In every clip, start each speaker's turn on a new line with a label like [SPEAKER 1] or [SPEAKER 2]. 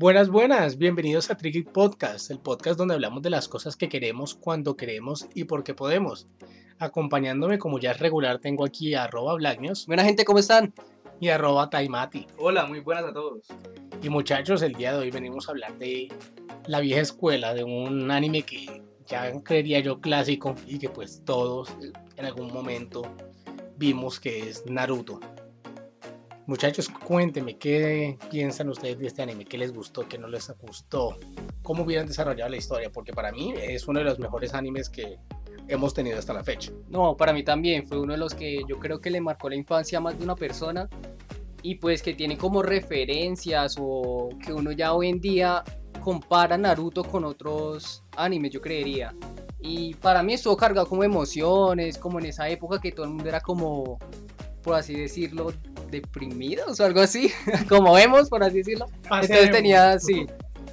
[SPEAKER 1] Buenas, buenas, bienvenidos a Tricky Podcast, el podcast donde hablamos de las cosas que queremos, cuando queremos y porque podemos. Acompañándome como ya es regular tengo aquí a arroba Blacknews.
[SPEAKER 2] Buena gente, ¿cómo están?
[SPEAKER 1] Y arroba Taimati.
[SPEAKER 3] Hola, muy buenas a todos.
[SPEAKER 1] Y muchachos, el día de hoy venimos a hablar de la vieja escuela, de un anime que ya creería yo clásico y que pues todos en algún momento vimos que es Naruto. Muchachos, cuéntenme qué piensan ustedes de este anime, qué les gustó, qué no les gustó, cómo hubieran desarrollado la historia, porque para mí es uno de los mejores animes que hemos tenido hasta la fecha.
[SPEAKER 2] No, para mí también fue uno de los que yo creo que le marcó la infancia a más de una persona y pues que tiene como referencias o que uno ya hoy en día compara Naruto con otros animes, yo creería. Y para mí estuvo cargado como emociones, como en esa época que todo el mundo era como, por así decirlo, deprimidos o algo así, como vemos, por así decirlo. Entonces tenía, sí.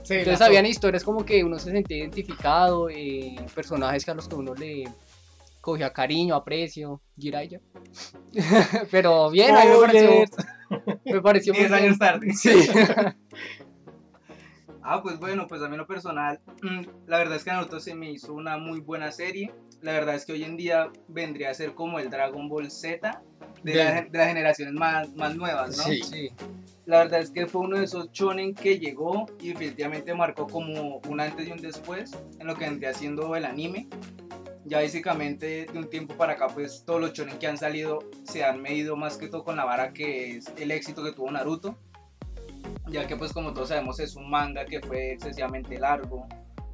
[SPEAKER 2] Entonces habían historias como que uno se sentía identificado, eh, personajes a los que uno le cogía cariño, aprecio, Jiraiya. Pero bien, a mí me pareció, me pareció
[SPEAKER 3] 10 años tarde.
[SPEAKER 2] Sí.
[SPEAKER 3] ah, pues bueno, pues a mí en lo personal, mm, la verdad es que Naruto se me hizo una muy buena serie. La verdad es que hoy en día vendría a ser como el Dragon Ball Z de, la- de las generaciones más, más nuevas, ¿no?
[SPEAKER 1] Sí.
[SPEAKER 2] sí.
[SPEAKER 3] La verdad es que fue uno de esos shonen que llegó y definitivamente marcó como un antes y un después en lo que vendría siendo el anime. Ya básicamente de un tiempo para acá pues todos los shonen que han salido se han medido más que todo con la vara que es el éxito que tuvo Naruto. Ya que pues como todos sabemos es un manga que fue excesivamente largo,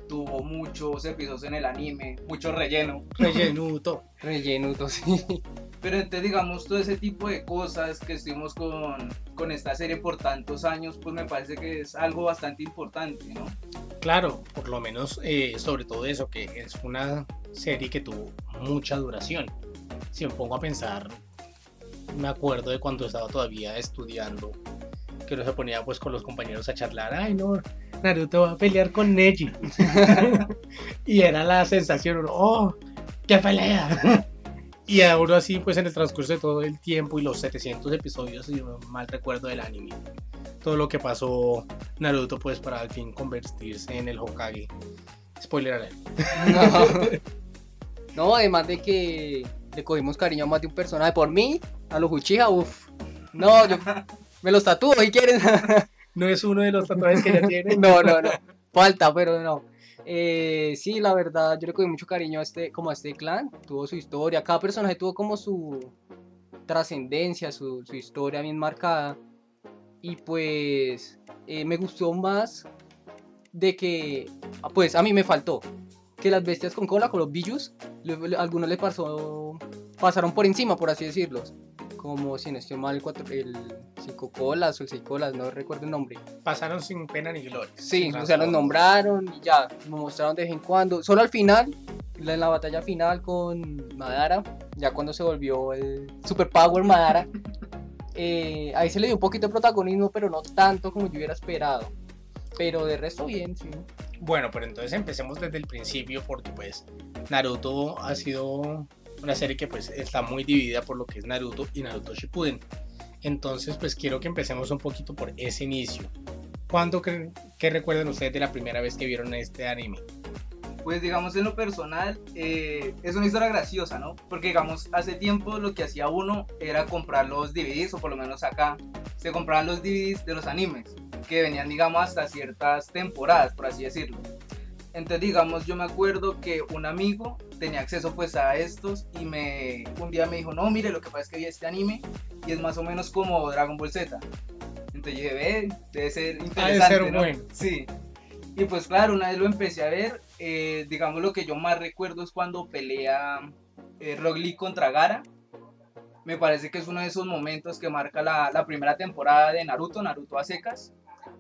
[SPEAKER 3] tuvo muchos episodios en el anime, mucho relleno.
[SPEAKER 1] Rellenuto.
[SPEAKER 2] Rellenuto, sí.
[SPEAKER 3] Pero entonces, digamos, todo ese tipo de cosas que estuvimos con, con esta serie por tantos años, pues me parece que es algo bastante importante, ¿no?
[SPEAKER 1] Claro, por lo menos eh, sobre todo eso, que es una serie que tuvo mucha duración. Si me pongo a pensar, me acuerdo de cuando estaba todavía estudiando, que uno se ponía pues con los compañeros a charlar, ay no, Naruto va a pelear con Neji. y era la sensación, uno, oh, qué pelea. y ahora así pues en el transcurso de todo el tiempo y los 700 episodios, si no mal recuerdo del anime, todo lo que pasó Naruto pues para al fin convertirse en el Hokage. Spoiler alert.
[SPEAKER 2] No. No, además de que le cogimos cariño a más de un personaje. Por mí, a los Uchiha, uff. No, yo me los tatúo si quieren.
[SPEAKER 1] No es uno de los tatuajes que ya tiene.
[SPEAKER 2] No, no, no. Falta, pero no. Eh, sí, la verdad, yo le cogí mucho cariño a este, como a este clan. Tuvo su historia. Cada personaje tuvo como su trascendencia, su, su historia bien marcada. Y pues eh, me gustó más de que, ah, pues a mí me faltó que las bestias con cola, con los billus, algunos le pasó, pasaron por encima, por así decirlo. Como si no estoy mal, el, cuatro, el cinco colas o el seis colas, no recuerdo el nombre.
[SPEAKER 1] Pasaron sin pena ni gloria.
[SPEAKER 2] Sí, o sea, los nombraron y ya, lo mostraron de vez en cuando. Solo al final, en la batalla final con Madara, ya cuando se volvió el Super Power Madara, eh, ahí se le dio un poquito de protagonismo, pero no tanto como yo hubiera esperado. Pero de resto bien, sí.
[SPEAKER 1] Bueno, pero entonces empecemos desde el principio porque pues Naruto ha sido una serie que pues está muy dividida por lo que es Naruto y Naruto Shippuden. Entonces pues quiero que empecemos un poquito por ese inicio. ¿Cuándo creen, qué recuerdan ustedes de la primera vez que vieron este anime?
[SPEAKER 3] Pues digamos en lo personal, eh, es una historia graciosa, ¿no? Porque digamos, hace tiempo lo que hacía uno era comprar los DVDs, o por lo menos acá, se compraban los DVDs de los animes, que venían, digamos, hasta ciertas temporadas, por así decirlo. Entonces, digamos, yo me acuerdo que un amigo tenía acceso pues a estos y me un día me dijo, no, mire, lo que pasa es que vi este anime y es más o menos como Dragon Ball Z. Entonces dije, ve, debe ser interesante,
[SPEAKER 1] ser
[SPEAKER 3] ¿no?
[SPEAKER 1] bueno.
[SPEAKER 3] Sí. Y pues claro, una vez lo empecé a ver, eh, digamos lo que yo más recuerdo es cuando pelea eh, Rock Lee contra Gara. Me parece que es uno de esos momentos que marca la, la primera temporada de Naruto, Naruto a secas,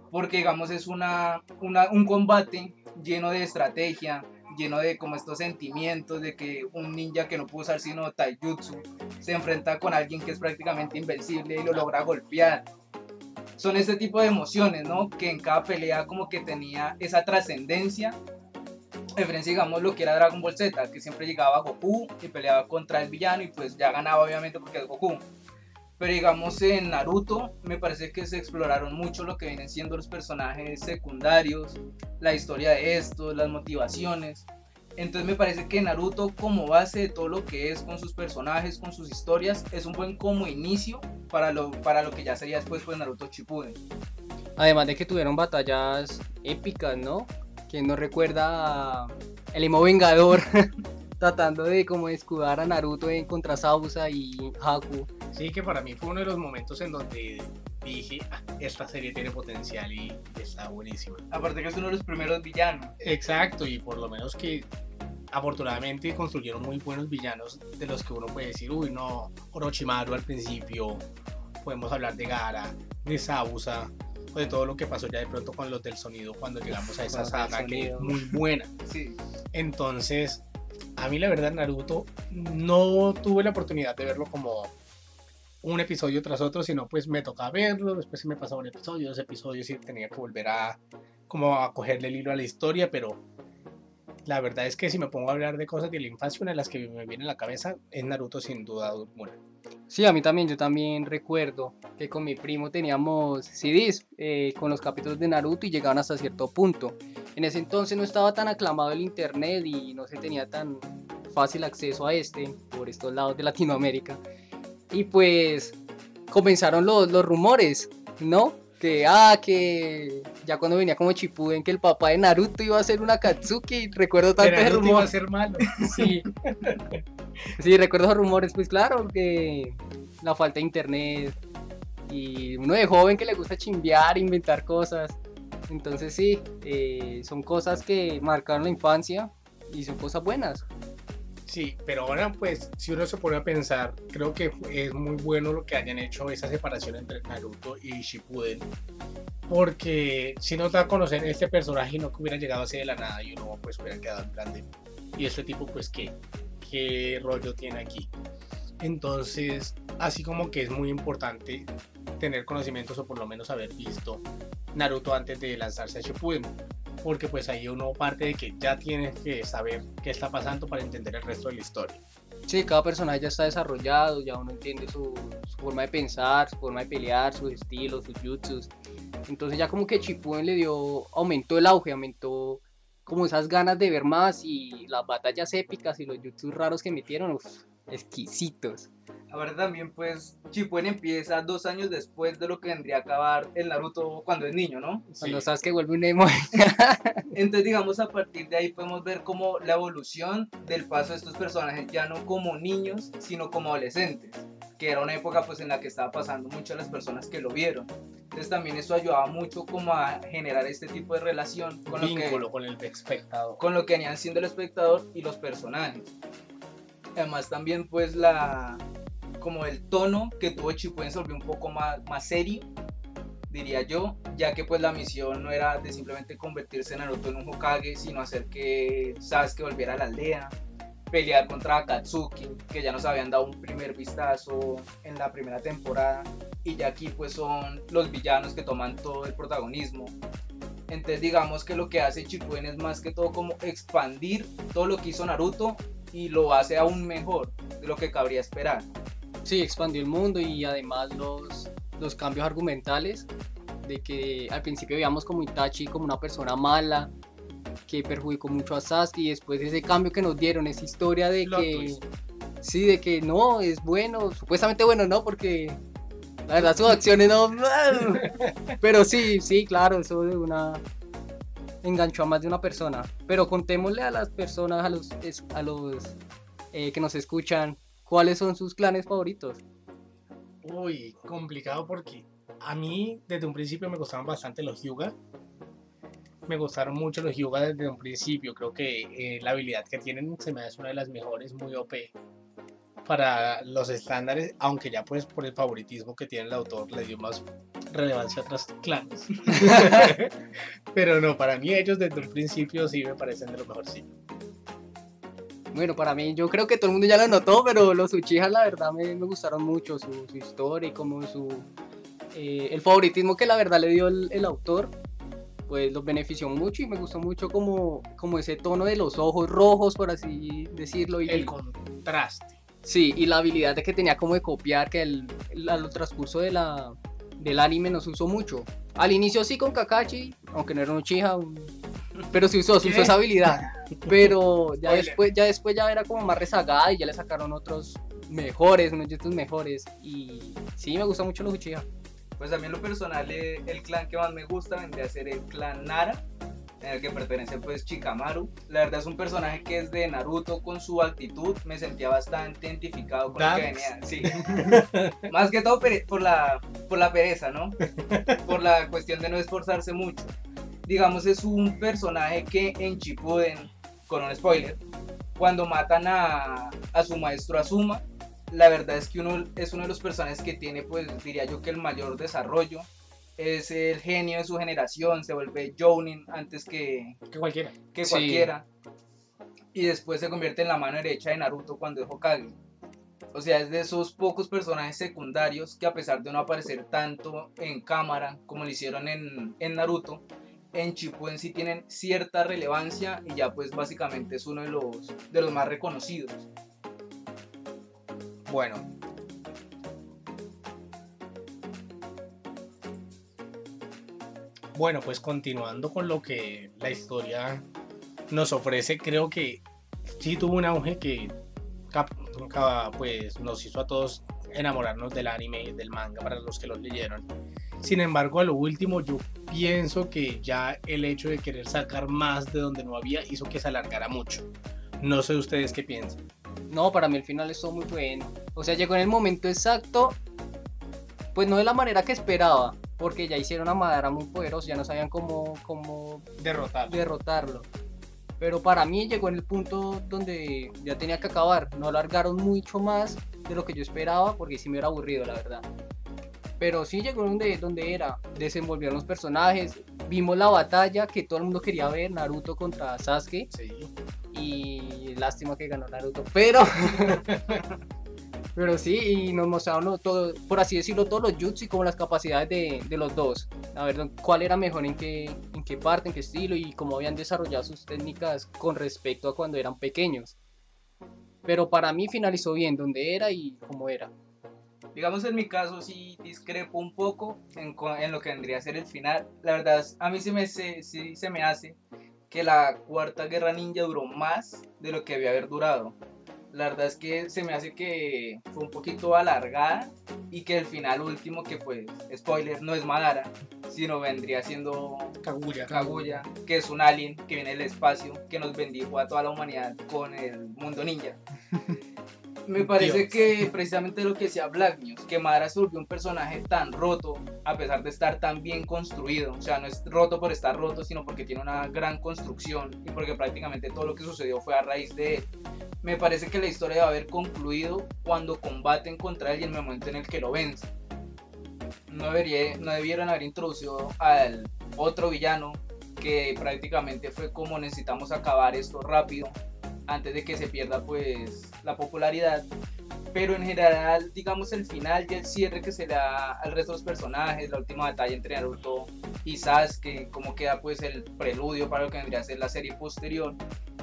[SPEAKER 3] porque digamos es una, una- un combate lleno de estrategia, lleno de como estos sentimientos de que un ninja que no pudo usar sino taijutsu se enfrenta con alguien que es prácticamente invencible y lo logra golpear. Son este tipo de emociones, ¿no? Que en cada pelea como que tenía esa trascendencia. Diferencia, digamos, lo que era Dragon Ball Z, que siempre llegaba Goku y peleaba contra el villano y pues ya ganaba obviamente porque es Goku. Pero digamos en Naruto me parece que se exploraron mucho lo que vienen siendo los personajes secundarios, la historia de estos, las motivaciones. Entonces me parece que Naruto como base de todo lo que es con sus personajes, con sus historias, es un buen como inicio para lo, para lo que ya sería después pues Naruto Shippuden.
[SPEAKER 2] Además de que tuvieron batallas épicas, ¿no? Quien no recuerda a el Emo Vengador tratando de como escudar a Naruto en contra Sausa y Haku.
[SPEAKER 1] Sí, que para mí fue uno de los momentos en donde dije, "Ah, esta serie tiene potencial y está buenísima.
[SPEAKER 3] Aparte que es uno de los primeros villanos.
[SPEAKER 1] Exacto, y por lo menos que afortunadamente construyeron muy buenos villanos de los que uno puede decir, uy, no, Orochimaru al principio, podemos hablar de Gara, de Sausa, o de todo lo que pasó ya de pronto con los del sonido cuando llegamos a esa saga que es muy buena.
[SPEAKER 3] Sí.
[SPEAKER 1] Entonces, a mí la verdad Naruto no tuve la oportunidad de verlo como un episodio tras otro, sino pues me tocaba verlo, después se me pasaba un episodio, dos episodios y tenía que volver a como a cogerle el hilo a la historia, pero la verdad es que si me pongo a hablar de cosas de la infancia, una de las que me viene a la cabeza es Naruto sin duda alguna.
[SPEAKER 2] Sí, a mí también, yo también recuerdo que con mi primo teníamos CDs eh, con los capítulos de Naruto y llegaban hasta cierto punto. En ese entonces no estaba tan aclamado el internet y no se tenía tan fácil acceso a este por estos lados de Latinoamérica. Y pues comenzaron los, los rumores, ¿no? Que, ah, que ya cuando venía como Chipuden, que el papá de Naruto iba a ser una Katsuki, recuerdo tanto
[SPEAKER 1] Pero
[SPEAKER 2] ese
[SPEAKER 1] Naruto iba a ser malo.
[SPEAKER 2] Sí. sí, recuerdo esos rumores, pues claro, que la falta de internet y uno de joven que le gusta chimbear, inventar cosas. Entonces sí, eh, son cosas que marcaron la infancia y son cosas buenas.
[SPEAKER 1] Sí, pero ahora pues si uno se pone a pensar, creo que es muy bueno lo que hayan hecho esa separación entre Naruto y Shippuden, porque si nos da a conocer este personaje no que hubiera llegado así de la nada y uno pues hubiera quedado en plan de, y este tipo pues qué, qué rollo tiene aquí. Entonces, así como que es muy importante tener conocimientos o por lo menos haber visto Naruto antes de lanzarse a Shippuden, porque pues ahí uno parte de que ya tienes que saber qué está pasando para entender el resto de la historia.
[SPEAKER 2] Sí, cada personaje ya está desarrollado, ya uno entiende su, su forma de pensar, su forma de pelear, sus estilos, sus jutsus. Entonces ya como que Shippuden le dio, aumentó el auge, aumentó como esas ganas de ver más y las batallas épicas y los jutsus raros que metieron, uf, exquisitos.
[SPEAKER 3] Ahora también pues Shippuden empieza dos años después de lo que vendría a acabar el Naruto cuando es niño, ¿no?
[SPEAKER 2] Cuando sabes que vuelve un emo.
[SPEAKER 3] Entonces digamos a partir de ahí podemos ver como la evolución del paso de estos personajes ya no como niños sino como adolescentes que era una época pues en la que estaba pasando mucho a las personas que lo vieron entonces también eso ayudaba mucho como a generar este tipo de relación con lo que
[SPEAKER 1] con el espectador.
[SPEAKER 3] con lo que venían siendo el espectador y los personajes. Además también pues la como el tono que tuvo Shippuden se volvió un poco más, más serio, diría yo, ya que pues la misión no era de simplemente convertirse en Naruto en un Hokage, sino hacer que Sasuke volviera a la aldea, pelear contra Akatsuki, que ya nos habían dado un primer vistazo en la primera temporada, y ya aquí pues son los villanos que toman todo el protagonismo. Entonces digamos que lo que hace Shippuden es más que todo como expandir todo lo que hizo Naruto y lo hace aún mejor de lo que cabría esperar.
[SPEAKER 2] Sí, expandió el mundo y además los, los cambios argumentales de que al principio veíamos como Itachi como una persona mala que perjudicó mucho a Sasuke y después ese cambio que nos dieron, esa historia de
[SPEAKER 1] Plot
[SPEAKER 2] que
[SPEAKER 1] twist.
[SPEAKER 2] sí, de que no, es bueno, supuestamente bueno, no, porque la verdad sus acciones no, pero sí, sí, claro, eso de una enganchó a más de una persona, pero contémosle a las personas, a los, a los eh, que nos escuchan, cuáles son sus clanes favoritos.
[SPEAKER 1] Uy, complicado porque a mí desde un principio me gustaron bastante los Hyuga. Me gustaron mucho los Hyuga desde un principio. Creo que eh, la habilidad que tienen se me hace una de las mejores, muy OP para los estándares, aunque ya pues por el favoritismo que tiene el autor le dio más relevancia a otros clanes. Pero no, para mí ellos desde un principio sí me parecen de lo mejor, sí.
[SPEAKER 2] Bueno, para mí, yo creo que todo el mundo ya lo notó, pero los Uchijas la verdad me, me gustaron mucho, su, su historia y como su... eh, el favoritismo que la verdad le dio el, el autor, pues los benefició mucho y me gustó mucho como, como ese tono de los ojos rojos, por así decirlo. Y,
[SPEAKER 1] El contraste.
[SPEAKER 2] Sí, y la habilidad de que tenía como de copiar, que el, al transcurso de la, del anime no se usó mucho. Al inicio sí con Kakashi, aunque no era un Uchiha, un- pero se usó, usó esa habilidad. Pero ya después, ya después ya era como más rezagada y ya le sacaron otros mejores, unos jutsus mejores. Y sí, me gusta mucho los Uchiha.
[SPEAKER 3] Pues a mí en lo personal eh, el clan que más me gusta vendría a ser el clan Nara, en el que pertenece pues Chikamaru. La verdad es un personaje que es de Naruto con su actitud, me sentía bastante identificado con lo que venía. Sí. Más que todo por la, por la pereza, ¿no? Por la cuestión de no esforzarse mucho. Digamos, es un personaje que en Shippuden, con un spoiler, cuando matan a, a su maestro Asuma, la verdad es que uno es uno de los personajes que tiene, pues diría yo que el mayor desarrollo. Es el genio de su generación, se vuelve Jounin antes que,
[SPEAKER 1] Que cualquiera.
[SPEAKER 3] que
[SPEAKER 2] Sí.
[SPEAKER 3] cualquiera. Y después se convierte en la mano derecha de Naruto cuando es Hokage. O sea, es de esos pocos personajes secundarios que a pesar de no aparecer tanto en cámara como lo hicieron en, en Naruto, en Shippuden sí tienen cierta relevancia y ya pues básicamente es uno de los, de los más reconocidos.
[SPEAKER 1] Bueno. Bueno, pues continuando con lo que la historia nos ofrece, creo que sí tuvo un auge que pues, nos hizo a todos enamorarnos del anime y del manga para los que los leyeron. Sin embargo, a lo último yo pienso que ya el hecho de querer sacar más de donde no había hizo que se alargara mucho. No sé ustedes qué piensan.
[SPEAKER 2] No, para mí el final estuvo muy bueno. O sea, llegó en el momento exacto, pues no de la manera que esperaba, porque ya hicieron a Madara muy poderoso, ya no sabían cómo, cómo
[SPEAKER 1] Derrotar.
[SPEAKER 2] derrotarlo. Pero para mí llegó en el punto donde ya tenía que acabar. No alargaron mucho más de lo que yo esperaba, porque sí me era aburrido, la verdad. Pero sí llegó donde, donde era. Desenvolvieron los personajes. Vimos la batalla que todo el mundo quería ver, Naruto contra Sasuke.
[SPEAKER 1] Sí.
[SPEAKER 2] Y lástima que ganó Naruto. Pero. pero sí, y nos mostraron todo, por así decirlo, todos los jutsu y como las capacidades de, de los dos. A ver cuál era mejor en qué, en qué parte, en qué estilo y cómo habían desarrollado sus técnicas con respecto a cuando eran pequeños. Pero para mí finalizó bien donde era y cómo era.
[SPEAKER 3] Digamos en mi caso sí discrepo un poco en, en lo que vendría a ser el final. La verdad, a mí sí me, se, sí se me hace que la cuarta guerra ninja duró más de lo que debía haber durado. La verdad es que se me hace que fue un poquito alargada y que el final último, que pues, spoiler, no es Madara, sino vendría siendo
[SPEAKER 1] Kaguya.
[SPEAKER 3] Kaguya, que es un alien que viene del espacio, que nos bendijo a toda la humanidad con el mundo ninja. Me parece
[SPEAKER 1] Dios.
[SPEAKER 3] que precisamente lo que decía Black News, que Madara se volvió un personaje tan roto, a pesar de estar tan bien construido. O sea, no es roto por estar roto, sino porque tiene una gran construcción y porque prácticamente todo lo que sucedió fue a raíz de él. Me parece que la historia debe haber concluido cuando combaten contra él y en el momento en el que lo vence. No, debería, no debieron haber introducido al otro villano que prácticamente fue como necesitamos acabar esto rápido antes de que se pierda pues la popularidad. Pero en general digamos el final y el cierre que se le da al resto de los personajes la última batalla entre Naruto y Sasuke como queda pues el preludio para lo que vendría a ser la serie posterior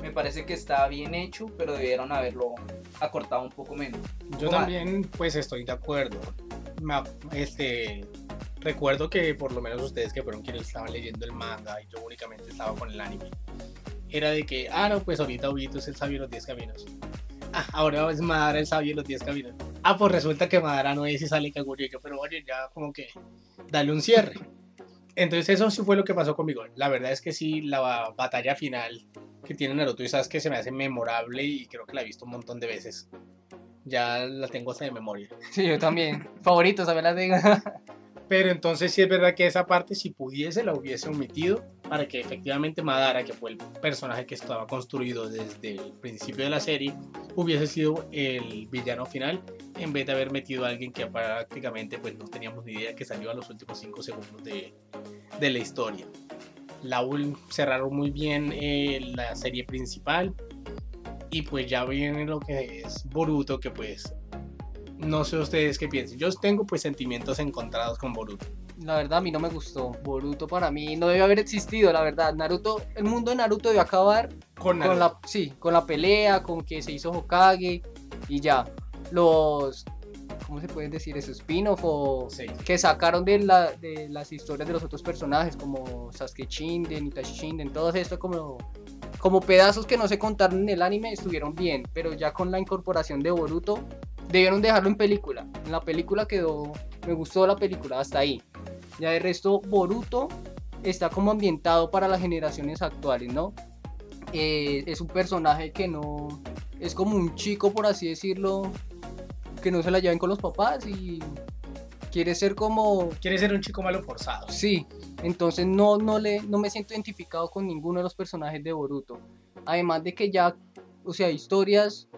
[SPEAKER 3] me parece que está bien hecho pero debieron haberlo acortado un poco menos.
[SPEAKER 1] Yo también, pues estoy de acuerdo. Este, recuerdo que por lo menos ustedes que fueron quienes estaban leyendo el manga y yo únicamente estaba con el anime, era de que, ah, no, pues ahorita Obito es el sabio de los 10 caminos. Ah, ahora es Madara el sabio de los 10 caminos. Ah, pues resulta que Madara no es y sale Kaguya yo, pero oye, ya como que dale un cierre. Entonces eso sí fue lo que pasó conmigo. La verdad es que sí, la ba- batalla final que tiene Naruto y Sasuke se me hace memorable y creo que la he visto un montón de veces. Ya la tengo hasta de memoria.
[SPEAKER 2] Sí, yo también. Favoritos, ver las digo.
[SPEAKER 1] Pero entonces sí es verdad que esa parte, si pudiese, la hubiese omitido para que efectivamente Madara, que fue el personaje que estaba construido desde el principio de la serie, hubiese sido el villano final, en vez de haber metido a alguien que prácticamente pues no teníamos ni idea que salió a los últimos 5 segundos de, de la historia. La cerraron muy bien eh, la serie principal y pues ya viene lo que es Boruto, que pues no sé ustedes qué piensen. Yo tengo pues sentimientos encontrados con Boruto.
[SPEAKER 2] La verdad a mí no me gustó. Boruto para mí no debe haber existido, la verdad. Naruto, el mundo de Naruto debió acabar
[SPEAKER 1] Con,
[SPEAKER 2] con la, sí, con la pelea, con que se hizo Hokage y ya. Los, ¿cómo se puede decir eso? Spin-off o
[SPEAKER 1] Sí.
[SPEAKER 2] que sacaron de, la, de las historias de los otros personajes como Sasuke Shinden, Itachi Shinden, todo esto como, como pedazos que no se contaron en el anime estuvieron bien, pero ya con la incorporación de Boruto debieron dejarlo en película. En la película quedó, me gustó la película, hasta ahí. Ya de resto, Boruto está como ambientado para las generaciones actuales, ¿no? Eh, es un personaje que no, es como un chico, por así decirlo, que no se la lleven con los papás y quiere ser como
[SPEAKER 1] Quiere ser un chico malo forzado.
[SPEAKER 2] Sí, entonces no, no, le, no me siento identificado con ninguno de los personajes de Boruto. Además de que ya, o sea, historias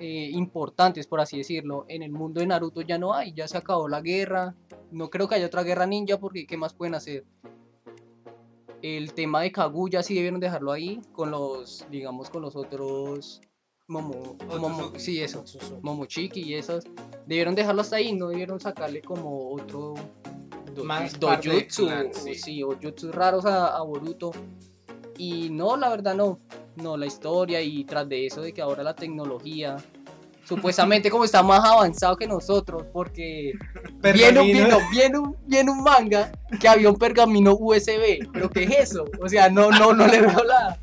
[SPEAKER 2] eh, importantes, por así decirlo, en el mundo de Naruto ya no hay, ya se acabó la guerra. No creo que haya otra guerra ninja porque ¿qué más pueden hacer? El tema de Kaguya sí debieron dejarlo ahí con los, digamos, con los otros Momo, Momo sí, eso. Momochiki y esos. Debieron dejarlo hasta ahí, no debieron sacarle como otro do-
[SPEAKER 1] Más
[SPEAKER 2] dojutsu,
[SPEAKER 1] clan, sí.
[SPEAKER 2] sí, o jutsus raros a, a Boruto. Y no, la verdad no. No, la historia y tras de eso de que ahora la tecnología supuestamente como está más avanzado que nosotros porque viene un, viene, viene un, viene un manga que había un pergamino USB, pero ¿qué es eso? O sea, no, no, no le veo la,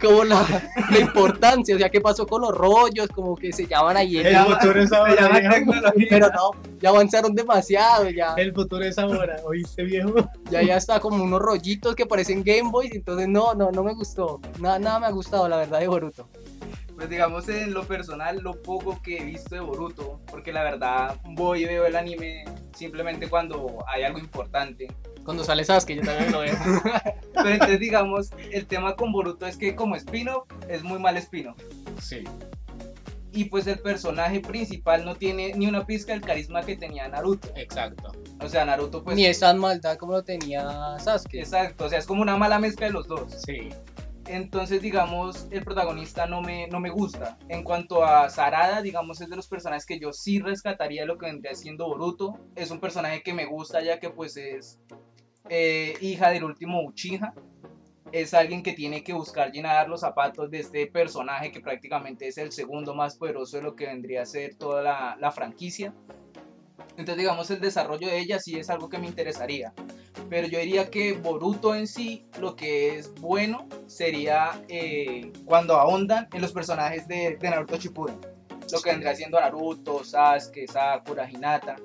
[SPEAKER 2] como la, la importancia, o sea, ¿qué pasó con los rollos? Como que se llaman ahí,
[SPEAKER 1] El futuro es ahora. viejo.
[SPEAKER 3] tecnología.
[SPEAKER 2] pero no, ya avanzaron demasiado, ya,
[SPEAKER 1] El futuro es ahora. ¿Oíste, viejo?
[SPEAKER 2] ya, ya está como unos rollitos que parecen Game Boys, entonces no, no, no me gustó, nada, nada me ha gustado, la verdad, de Boruto.
[SPEAKER 3] Pues digamos en lo personal, lo poco que he visto de Boruto, porque la verdad voy y veo el anime simplemente cuando hay algo importante.
[SPEAKER 2] Cuando sale Sasuke, yo también lo veo.
[SPEAKER 3] Pero entonces digamos, el tema con Boruto es que como espino es muy mal espino.
[SPEAKER 1] Sí.
[SPEAKER 3] Y pues el personaje principal no tiene ni una pizca del carisma que tenía Naruto.
[SPEAKER 1] Exacto.
[SPEAKER 3] O sea, Naruto pues...
[SPEAKER 2] Ni es tan maldad como lo tenía Sasuke.
[SPEAKER 3] Exacto, o sea, es como una mala mezcla de los dos.
[SPEAKER 1] Sí.
[SPEAKER 3] Entonces, digamos, el protagonista no me, no me gusta. En cuanto a Sarada, digamos, es de los personajes que yo sí rescataría de lo que vendría siendo Boruto. Es un personaje que me gusta ya que pues es eh, hija del último Uchiha. Es alguien que tiene que buscar llenar los zapatos de este personaje que prácticamente es el segundo más poderoso de lo que vendría a ser toda la, la franquicia. Entonces, digamos, el desarrollo de ella sí es algo que me interesaría. Pero yo diría que Boruto en sí, lo que es bueno sería eh, cuando ahondan en los personajes de, de Naruto Shippuden. Lo que vendría siendo Naruto, Sasuke, Sakura, Hinata.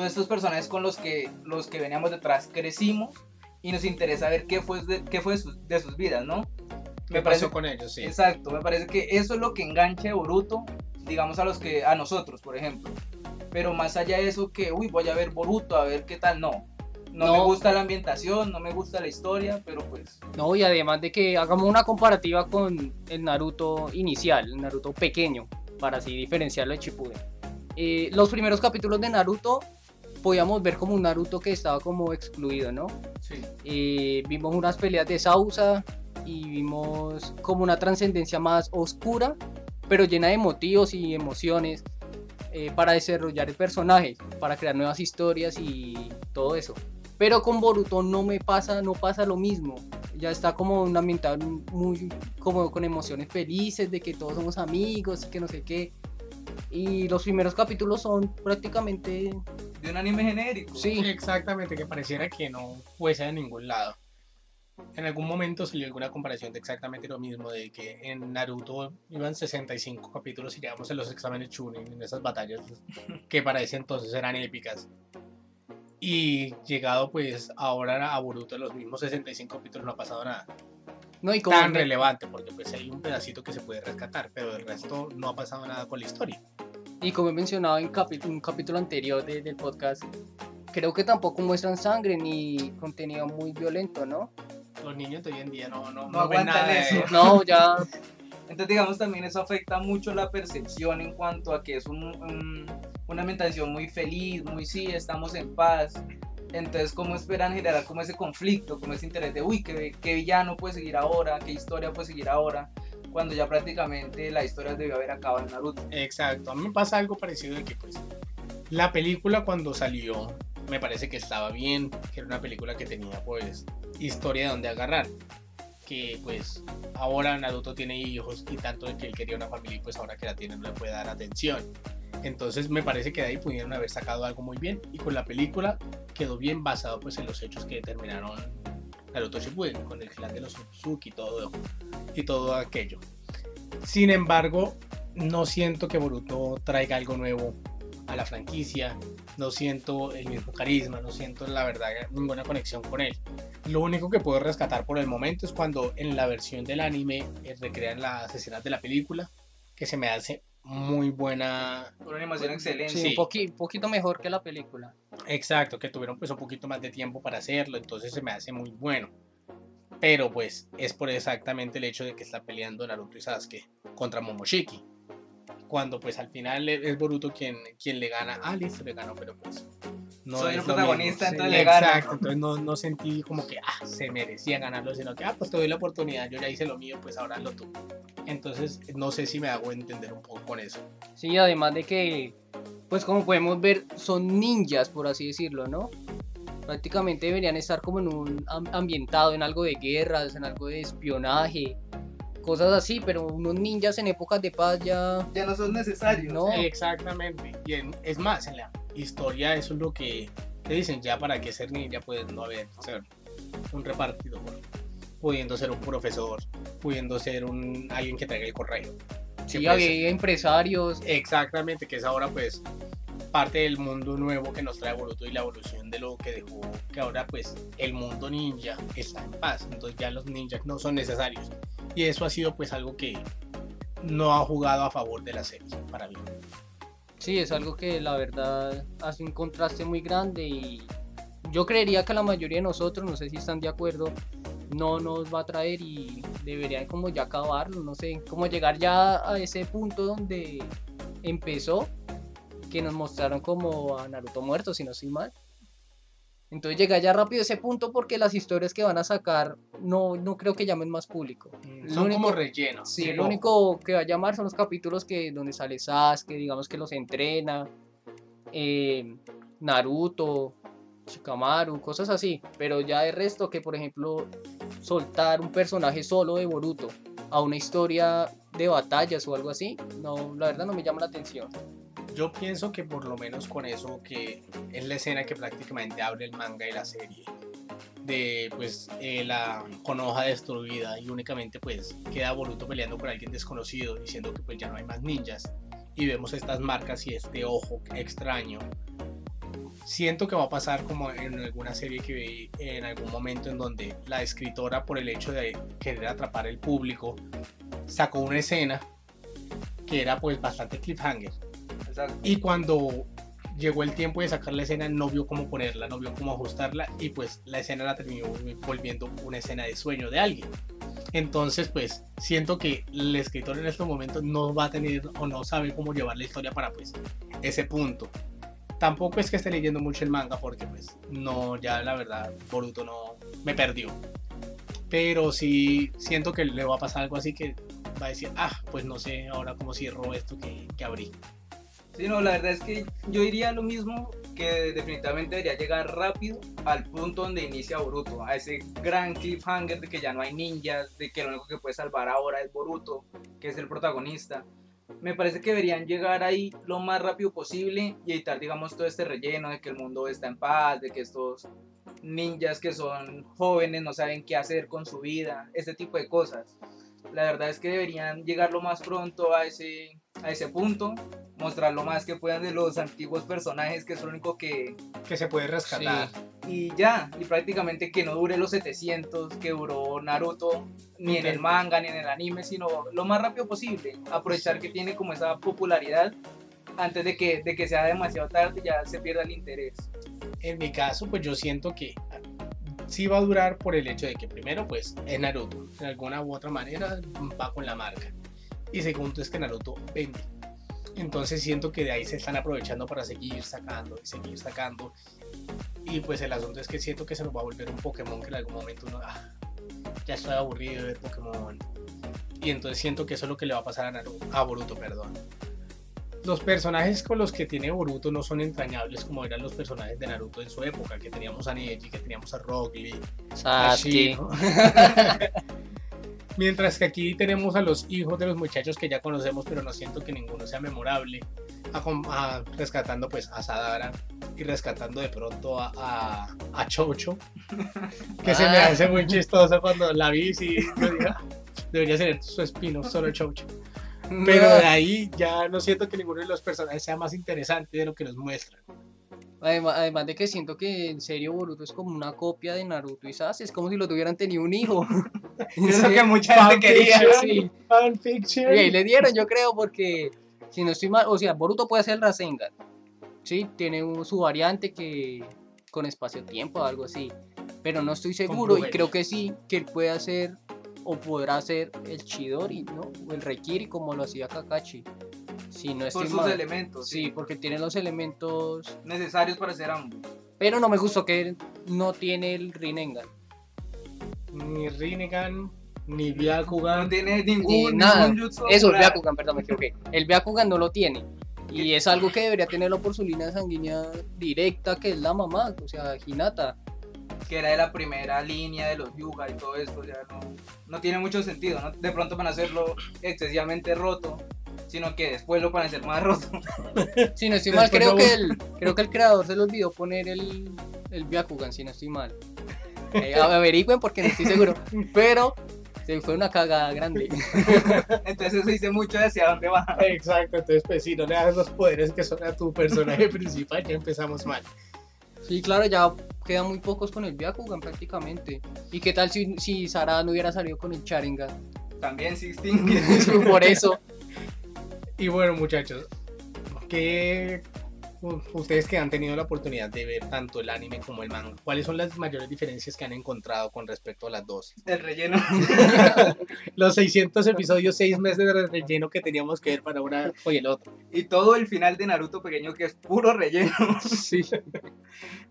[SPEAKER 3] Todos estos personajes con los que, los que veníamos detrás crecimos y nos interesa ver qué fue de, qué fue de sus, de sus vidas, ¿no?
[SPEAKER 1] ¿Qué pasó con ellos? Sí.
[SPEAKER 3] Exacto, me parece que eso es lo que engancha de Boruto, digamos a los que a nosotros, por ejemplo. Pero más allá de eso que, uy, voy a ver Boruto, a ver qué tal, no. No,
[SPEAKER 2] No.
[SPEAKER 3] me gusta la ambientación, no me gusta la historia, pero pues
[SPEAKER 2] No, y además de que hagamos una comparativa con el Naruto inicial, el Naruto pequeño, para así diferenciarlo de Shippuden. Eh, los primeros capítulos de Naruto podíamos ver como un Naruto que estaba como excluido, ¿no?
[SPEAKER 3] sí.
[SPEAKER 2] Eh, vimos unas peleas de Sausa y vimos como una trascendencia más oscura, pero llena de motivos y emociones eh, para desarrollar el personaje, para crear nuevas historias y todo eso. Pero con Boruto no me pasa, no pasa lo mismo. Ya está como un ambientado muy como con emociones felices de que todos somos amigos, que no sé qué. Y los primeros capítulos son prácticamente
[SPEAKER 3] De un anime genérico.
[SPEAKER 2] sí,
[SPEAKER 1] Exactamente, que pareciera que no fuese de ningún lado. En algún momento salió alguna comparación de exactamente lo mismo, de que en Naruto iban 65 capítulos y llegamos en los exámenes Chunin, en esas batallas que para ese entonces eran épicas. Y llegado pues ahora a Boruto en los mismos 65 capítulos no ha pasado nada
[SPEAKER 2] no y como
[SPEAKER 1] tan relevante, porque pues hay un pedacito que se puede rescatar, pero el resto no ha pasado nada con la historia.
[SPEAKER 2] Y como he mencionado en un capítulo anterior de- del podcast, creo que tampoco muestran sangre ni contenido muy violento, ¿no?
[SPEAKER 1] Los niños de hoy en día no, no,
[SPEAKER 3] No
[SPEAKER 1] no ven
[SPEAKER 3] aguantan
[SPEAKER 1] nada de
[SPEAKER 3] eso.
[SPEAKER 1] eso.
[SPEAKER 2] No, ya
[SPEAKER 3] Entonces, digamos, también eso afecta mucho la percepción en cuanto a que es un- un- una ambientación muy feliz, muy sí, estamos en paz. Entonces, ¿cómo esperan generar como ese conflicto, como ese interés de, uy, ¿qué, qué villano puede seguir ahora? ¿Qué historia puede seguir ahora? Cuando ya prácticamente la historia debió haber acabado en Naruto.
[SPEAKER 1] Exacto, a mí me pasa algo parecido de que pues la película cuando salió me parece que estaba bien, que era una película que tenía pues historia de donde agarrar, que pues ahora Naruto tiene hijos y tanto de que él quería una familia y pues ahora que la tiene no le puede dar atención. Entonces me parece que de ahí pudieron haber sacado algo muy bien y con la película quedó bien basado pues en los hechos que determinaron Naruto Shippuden con el clan de los Suzuki y todo y todo aquello. Sin embargo, no siento que Boruto traiga algo nuevo a la franquicia, no siento el mismo carisma, no siento la verdad ninguna conexión con él. Lo único que puedo rescatar por el momento es cuando en la versión del anime eh, recrean las escenas de la película, que se me hace muy buena.
[SPEAKER 3] Una animación excelente.
[SPEAKER 2] Sí, un poquito mejor que la película.
[SPEAKER 1] Exacto, que tuvieron pues un poquito más de tiempo para hacerlo, entonces se me hace muy bueno. Pero pues es por exactamente el hecho de que está peleando Naruto y Sasuke contra Momoshiki cuando pues al final es Boruto quien, quien le gana. Ah, listo, le ganó, pero pues
[SPEAKER 3] no Soy el protagonista, entonces le gana.
[SPEAKER 1] Exacto, entonces no, no, sentí como que ah, se merecía ganarlo, sino que ah, pues te doy la oportunidad, yo ya hice lo mío, pues ahora lo tú. Entonces no sé si me hago entender un poco con eso.
[SPEAKER 2] Sí, además de que, pues como podemos ver, son ninjas, por así decirlo, ¿no? Prácticamente deberían estar como en un ambientado, en algo de guerras, en algo de espionaje cosas así, pero unos ninjas en épocas de paz ya...
[SPEAKER 3] Ya no son necesarios.
[SPEAKER 1] No. exactamente. Y es más, en la historia eso es lo que te dicen, ya para que ser ninja puedes no haber ser un repartidor, pudiendo ser un profesor, pudiendo ser un alguien que traiga el correo.
[SPEAKER 2] Sí, había empresarios.
[SPEAKER 1] Exactamente, que es ahora pues parte del mundo nuevo que nos trae Boruto y la evolución de lo que dejó que ahora pues el mundo ninja está en paz entonces ya los ninjas no son necesarios y eso ha sido pues algo que no ha jugado a favor de la serie para mí.
[SPEAKER 2] Sí, es algo que la verdad hace un contraste muy grande y yo creería que la mayoría de nosotros, no sé si están de acuerdo, no nos va a traer y deberían como ya acabarlo, no sé, como llegar ya a ese punto donde empezó, que nos mostraron como a Naruto muerto, si no estoy mal. Entonces llega ya rápido ese punto porque las historias que van a sacar no, no creo que llamen más público.
[SPEAKER 1] Mm, son como rellenos.
[SPEAKER 2] Sí, lo único que va a llamar son los capítulos que donde sale Sasuke, digamos que los entrena, eh, Naruto, Shikamaru, cosas así. Pero ya de resto que por ejemplo soltar un personaje solo de Boruto a una historia de batallas o algo así, no, la verdad no me llama la atención
[SPEAKER 1] yo pienso que por lo menos con eso que es la escena que prácticamente abre el manga y la serie de pues eh, la destruida y únicamente pues queda Boruto peleando con alguien desconocido diciendo que pues ya no hay más ninjas. Y vemos estas marcas y este ojo extraño. Siento que va a pasar como en alguna serie que vi en algún momento en donde la escritora por el hecho de querer atrapar el público sacó una escena que era pues bastante cliffhanger y cuando llegó el tiempo de sacar la escena, no vio cómo ponerla, no vio cómo ajustarla y pues la escena la terminó volviendo una escena de sueño de alguien. Entonces, pues siento que el escritor en estos momentos no va a tener o no sabe cómo llevar la historia para pues ese punto. Tampoco es que esté leyendo mucho el manga porque pues no, ya la verdad, Boruto no me perdió. Pero sí siento que le va a pasar algo así que va a decir, ah, pues no sé ahora cómo cierro esto que, que abrí.
[SPEAKER 3] Sí, no, la verdad es que yo diría lo mismo que definitivamente debería llegar rápido al punto donde inicia Boruto, a ese gran cliffhanger de que ya no hay ninjas, de que lo único que puede salvar ahora es Boruto, que es el protagonista. Me parece que deberían llegar ahí lo más rápido posible y evitar, digamos, todo este relleno de que el mundo está en paz, de que estos ninjas que son jóvenes no saben qué hacer con su vida, este tipo de cosas. La verdad es que deberían llegar lo más pronto a ese, a ese punto mostrar lo más que puedan de los antiguos personajes, que es lo único que,
[SPEAKER 1] que se puede rescatar.
[SPEAKER 3] Y ya, y prácticamente que no dure los 700 que duró Naruto, ni en el manga, ni en el anime, sino lo más rápido posible. Aprovechar que tiene como esa popularidad antes de que, de que sea demasiado tarde y ya se pierda el interés.
[SPEAKER 1] En mi caso, pues yo siento que sí va a durar por el hecho de que primero, pues es Naruto, de alguna u otra manera va con la marca. Y segundo es que Naruto vende entonces siento que de ahí se están aprovechando para seguir sacando y seguir sacando. Y pues el asunto es que siento que se nos va a volver un Pokémon que en algún momento uno, ah, ya estoy aburrido de Pokémon. Y entonces siento que eso es lo que le va a pasar a, Naruto, a Boruto, perdón. Los personajes con los que tiene Boruto no son entrañables como eran los personajes de Naruto en su época, que teníamos a Neji, que teníamos a Rock Lee, a Mientras que aquí tenemos a los hijos de los muchachos que ya conocemos, pero no siento que ninguno sea memorable. A, com- a- rescatando pues a Sadara y rescatando de pronto a, a, a Chocho, que se me
[SPEAKER 2] Ah.
[SPEAKER 1] hace muy chistoso cuando la vi "Ah, debería ser su espino, solo Chocho. Pero de ahí ya no siento que ninguno de los personajes sea más interesante de lo que nos muestran.
[SPEAKER 2] Además, además de que siento que en serio Boruto es como una copia de Naruto y Sasuke, es como si lo tuvieran tenido un hijo.
[SPEAKER 3] Es lo que mucha gente quería.
[SPEAKER 2] Sí. Y ahí le dieron, yo creo, porque si no estoy mal, o sea, Boruto puede hacer Rasengan. Sí, tiene un- su variante que con espacio-tiempo o algo así. Pero no estoy seguro y creo que sí, que él puede hacer o podrá hacer el Chidori, ¿no? O el Reikiri como lo hacía Kakashi. No
[SPEAKER 3] Por sus
[SPEAKER 2] mal.
[SPEAKER 3] elementos.
[SPEAKER 2] Sí, porque tiene los elementos.
[SPEAKER 3] Necesarios para hacer ambos.
[SPEAKER 2] Pero no me gustó que no tiene el Rinnegan.
[SPEAKER 1] Ni Rinnegan, ni
[SPEAKER 3] No
[SPEAKER 1] Byakugan.
[SPEAKER 3] tiene ningún,
[SPEAKER 2] nada.
[SPEAKER 3] ningún jutsu
[SPEAKER 2] Eso, el. Byakugan, perdón, me equivoqué. El Byakugan no lo tiene. Y es algo que debería tenerlo por su línea sanguínea directa, que es la mamá, o sea, Hinata.
[SPEAKER 3] que era de la primera línea de los Yuga y todo esto, ya no, no tiene mucho sentido, ¿no? De pronto van a hacerlo excesivamente roto, sino que después lo van a hacer más roto.
[SPEAKER 2] Si no estoy mal,
[SPEAKER 1] Después
[SPEAKER 2] creo que, el, creo que el creador se le olvidó poner el, el Byakugan, si no estoy mal. Eh, averigüen porque no estoy seguro. Pero se fue una cagada grande.
[SPEAKER 3] Entonces eso dice mucho de hacia dónde va.
[SPEAKER 1] Exacto, entonces pues si no le das los poderes que son a tu personaje principal, ya empezamos mal.
[SPEAKER 2] Sí, claro, ya quedan muy pocos con el Byakugan prácticamente. ¿Y qué tal si, si Sarada no hubiera salido con el Sharingan?
[SPEAKER 3] También se extingue.
[SPEAKER 2] Por eso.
[SPEAKER 1] Y bueno muchachos, ¿qué u- ustedes que han tenido la oportunidad de ver tanto el anime como el manga, cuáles son las mayores diferencias que han encontrado con respecto a las dos?
[SPEAKER 3] El relleno.
[SPEAKER 1] Los 600 episodios, 6 meses de relleno que teníamos que ver para una o el otro.
[SPEAKER 3] Y todo el final de Naruto pequeño que es puro relleno.
[SPEAKER 1] Sí.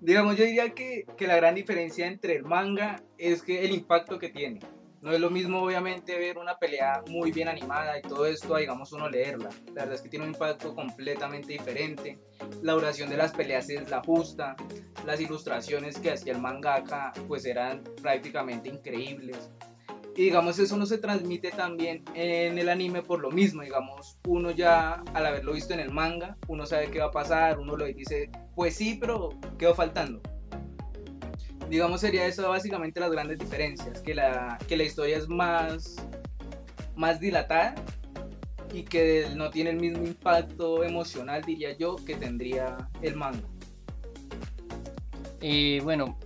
[SPEAKER 3] Digamos, yo diría que, que la gran diferencia entre el manga es que el impacto que tiene. No es lo mismo, obviamente, ver una pelea muy bien animada y todo esto, a, digamos, uno leerla. La verdad es que tiene un impacto completamente diferente. La duración de las peleas es la justa. Las ilustraciones que hacía el mangaka, pues eran prácticamente increíbles. Y digamos, eso no se transmite también en el anime por lo mismo. Digamos, uno ya, al haberlo visto en el manga, uno sabe qué va a pasar, uno lo dice, pues sí, pero quedó faltando digamos sería eso básicamente las grandes diferencias que la que la historia es más más dilatada y que no tiene el mismo impacto emocional diría yo que tendría el manga
[SPEAKER 2] Eh, bueno,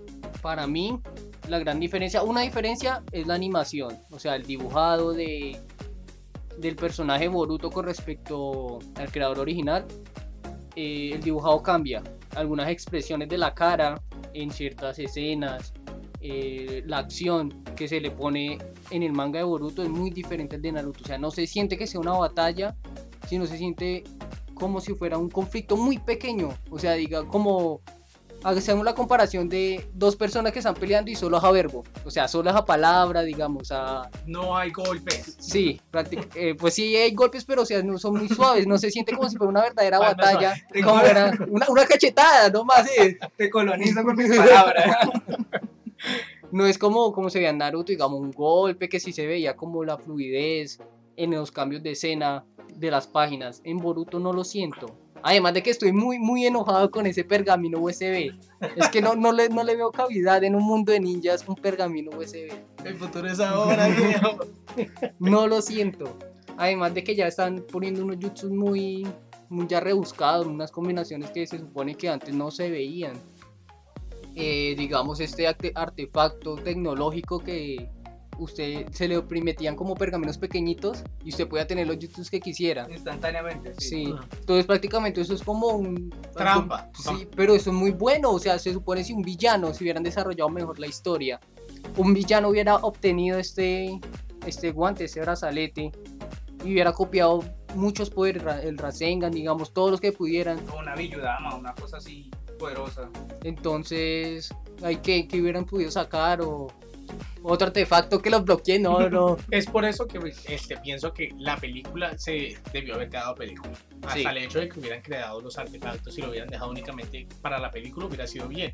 [SPEAKER 2] para mí, la gran diferencia, una diferencia es la animación, o sea, el dibujado de, del personaje Boruto con respecto al creador original. eh, el dibujado cambia, algunas expresiones de la cara en ciertas escenas, eh, la acción que se le pone en el manga de Boruto es muy diferente al de Naruto, o sea, no se siente que sea una batalla, sino se siente como si fuera un conflicto muy pequeño, o sea, diga, como hacemos la comparación de dos personas que están peleando y solo es a verbo, o sea, solo es a palabra, digamos, a...
[SPEAKER 1] No hay golpes.
[SPEAKER 2] Sí, eh, pues sí hay golpes, pero o sea, no son muy suaves, no se siente como si fuera una verdadera batalla, como era una, una cachetada, no más, sí.
[SPEAKER 3] te colonizo con mis palabras
[SPEAKER 2] No es como, como se veía en Naruto, digamos, un golpe que sí se veía como la fluidez en los cambios de escena de las páginas. En Boruto no lo siento. Además de que estoy muy, muy enojado con ese pergamino USB. Es que no, no, le, no le veo cavidad en un mundo de ninjas un pergamino USB.
[SPEAKER 1] El futuro es ahora, viejo.
[SPEAKER 2] No lo siento. Además de que ya están poniendo unos jutsus muy, muy ya rebuscados, unas combinaciones que se supone que antes no se veían. Eh, digamos, este arte- artefacto tecnológico que usted se le metían como pergaminos pequeñitos y usted podía tener los jutsus que quisiera.
[SPEAKER 3] instantáneamente sí.
[SPEAKER 2] Sí, entonces prácticamente eso es como un...
[SPEAKER 1] Trampa.
[SPEAKER 2] Sí, pero eso es muy bueno, o sea, se supone si un villano, si hubieran desarrollado mejor la historia, un villano hubiera obtenido este, este guante, este brazalete, y hubiera copiado muchos poderes, el Rasengan, digamos, todos los que pudieran,
[SPEAKER 3] O una Billudama una cosa así poderosa
[SPEAKER 2] entonces, hay que, que hubieran podido sacar, o otro artefacto que los bloquee, no, no,
[SPEAKER 1] Es por eso que este, pienso que la película se debió haber quedado película. Hasta
[SPEAKER 2] Sí.
[SPEAKER 1] el hecho de que hubieran creado los artefactos y lo hubieran dejado únicamente para la película hubiera sido bien.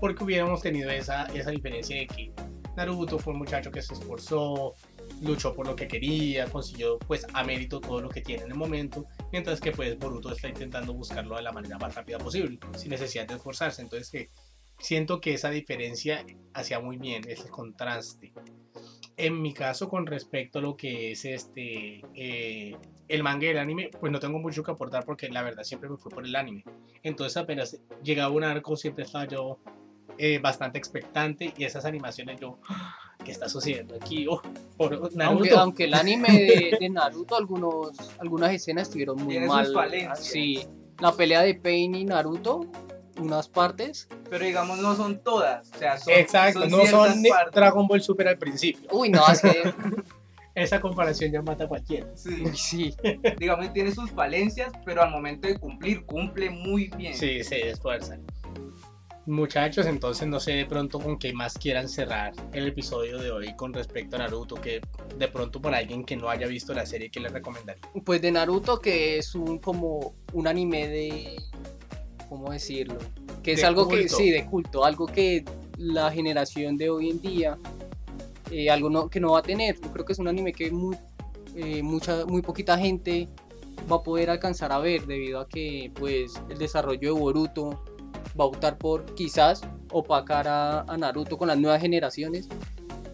[SPEAKER 1] Porque hubiéramos tenido esa, esa diferencia de que Naruto fue un muchacho que se esforzó, luchó por lo que quería, consiguió pues a mérito todo lo que tiene en el momento, mientras que pues Boruto está intentando buscarlo de la manera más rápida posible, sin necesidad de esforzarse. Entonces que siento que esa diferencia hacía muy bien, ese contraste. En mi caso, con respecto a lo que es este eh, el manga y el anime, pues no tengo mucho que aportar porque la verdad siempre me fui por el anime. Entonces apenas llegaba un arco, siempre estaba yo eh, bastante expectante y esas animaciones yo, ¡Ah! ¿qué está sucediendo aquí? Oh, por
[SPEAKER 2] aunque, aunque el anime de, de Naruto, algunos, algunas escenas estuvieron muy mal. Sí, la pelea de Pain y Naruto, unas partes.
[SPEAKER 3] Pero digamos, no son todas. O sea, son,
[SPEAKER 1] Exacto,
[SPEAKER 3] son
[SPEAKER 1] no son
[SPEAKER 3] partes.
[SPEAKER 1] Dragon Ball Super al principio.
[SPEAKER 2] Uy, no, es que.
[SPEAKER 1] Esa comparación ya mata a cualquiera.
[SPEAKER 3] Sí,
[SPEAKER 2] uy, sí.
[SPEAKER 3] digamos, tiene sus falencias, pero al momento de cumplir, cumple muy bien.
[SPEAKER 1] Sí, se esfuerzan. Muchachos, entonces no sé de pronto con qué más quieran cerrar el episodio de hoy con respecto a Naruto, que de pronto por alguien que no haya visto la serie, que les recomendaría?
[SPEAKER 2] Pues de Naruto, que es un como un anime de. ¿Cómo decirlo? Que es
[SPEAKER 1] De
[SPEAKER 2] algo que. Sí, de culto. Algo que la generación de hoy en día. eh, algo no- que no va a tener. Yo creo que es un anime que muy, eh, mucha, muy poquita gente va a poder alcanzar a ver debido a que pues el desarrollo de Boruto va a optar por quizás opacar a, a Naruto con las nuevas generaciones.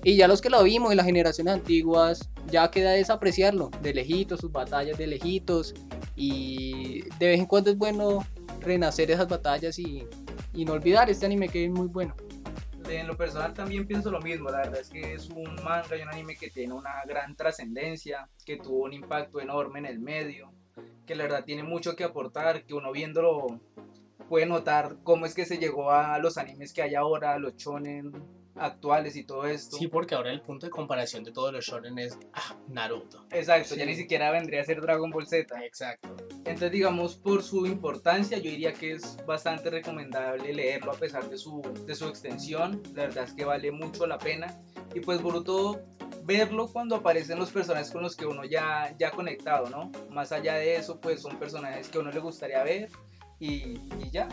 [SPEAKER 2] Y ya los que lo vimos en las generaciones antiguas, ya queda desapreciarlo, de lejitos, sus batallas de lejitos. Y de vez en cuando es bueno renacer esas batallas y, y no olvidar este anime que es muy bueno.
[SPEAKER 3] En lo personal también pienso lo mismo, la verdad es que es un manga y un anime que tiene una gran trascendencia, que tuvo un impacto enorme en el medio, que la verdad tiene mucho que aportar, que uno viéndolo puede notar cómo es que se llegó a los animes que hay ahora, los shonen actuales y todo esto.
[SPEAKER 1] Sí, porque ahora el punto de comparación de todos los shonen es ah, Naruto.
[SPEAKER 3] Exacto, ya
[SPEAKER 2] Sí.
[SPEAKER 3] ni siquiera vendría a ser Dragon Ball Z.
[SPEAKER 1] Exacto.
[SPEAKER 3] Entonces, digamos, por su importancia, yo diría que es bastante recomendable leerlo a pesar de su, de su extensión. La verdad es que vale mucho la pena. Y pues Boruto, verlo cuando aparecen los personajes con los que uno ya, ya ha conectado, ¿no? Más allá de eso, pues son personajes que a uno le gustaría ver y, y ya.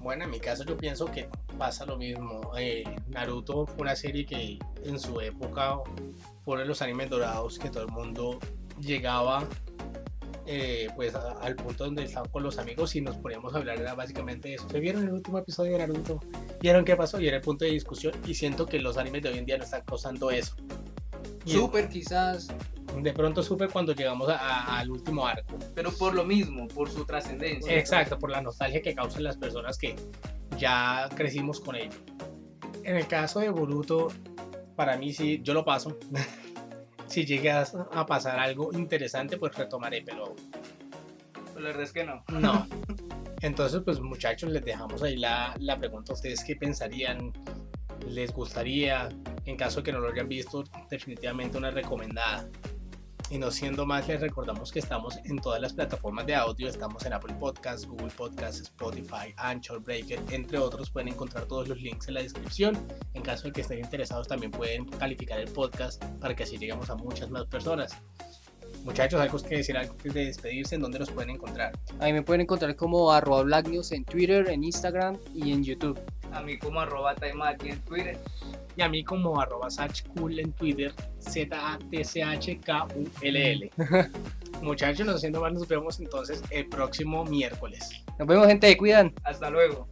[SPEAKER 1] Bueno, en mi caso yo pienso que pasa lo mismo. Eh, Naruto fue una serie que en su época fue uno de los animes dorados que todo el mundo llegaba eh, pues al punto donde estaban con los amigos y nos poníamos a hablar era básicamente eso. ¿Se vieron el último episodio de Naruto? ¿Vieron qué pasó? Y era el punto de discusión y siento que los animes de hoy en día no están causando eso.
[SPEAKER 2] Super quizás,
[SPEAKER 1] de pronto supe cuando llegamos a- a- al último arco.
[SPEAKER 3] Pero por lo mismo, por su trascendencia.
[SPEAKER 1] Exacto, por la nostalgia que causan las personas que ya crecimos con ello. En el caso de Boruto, para mí sí, yo lo paso. si llegas a pasar algo interesante, pues retomaré, pero
[SPEAKER 3] Pero la verdad es que no.
[SPEAKER 1] no. Entonces, pues muchachos, les dejamos ahí la, la pregunta a ustedes qué pensarían, les gustaría, en caso de que no lo hayan visto, definitivamente una recomendada. Y no siendo más, les recordamos que estamos en todas las plataformas de audio, estamos en Apple Podcasts, Google Podcasts, Spotify, Anchor, Breaker, entre otros. Pueden encontrar todos los links en la descripción. En caso de que estén interesados, también pueden calificar el podcast para que así lleguemos a muchas más personas. Muchachos, algo que decir antes de despedirse, ¿en dónde nos pueden encontrar?
[SPEAKER 2] ahí me pueden encontrar como arroba Black News en Twitter, en Instagram y en YouTube.
[SPEAKER 3] A mí como arroba en Twitter.
[SPEAKER 1] Y a mí como arroba Cool en Twitter, Z-A-T-C-H-K-U-L-L. Muchachos, no siendo más, nos vemos entonces el próximo miércoles.
[SPEAKER 2] Nos vemos gente, cuidan.
[SPEAKER 3] Hasta luego.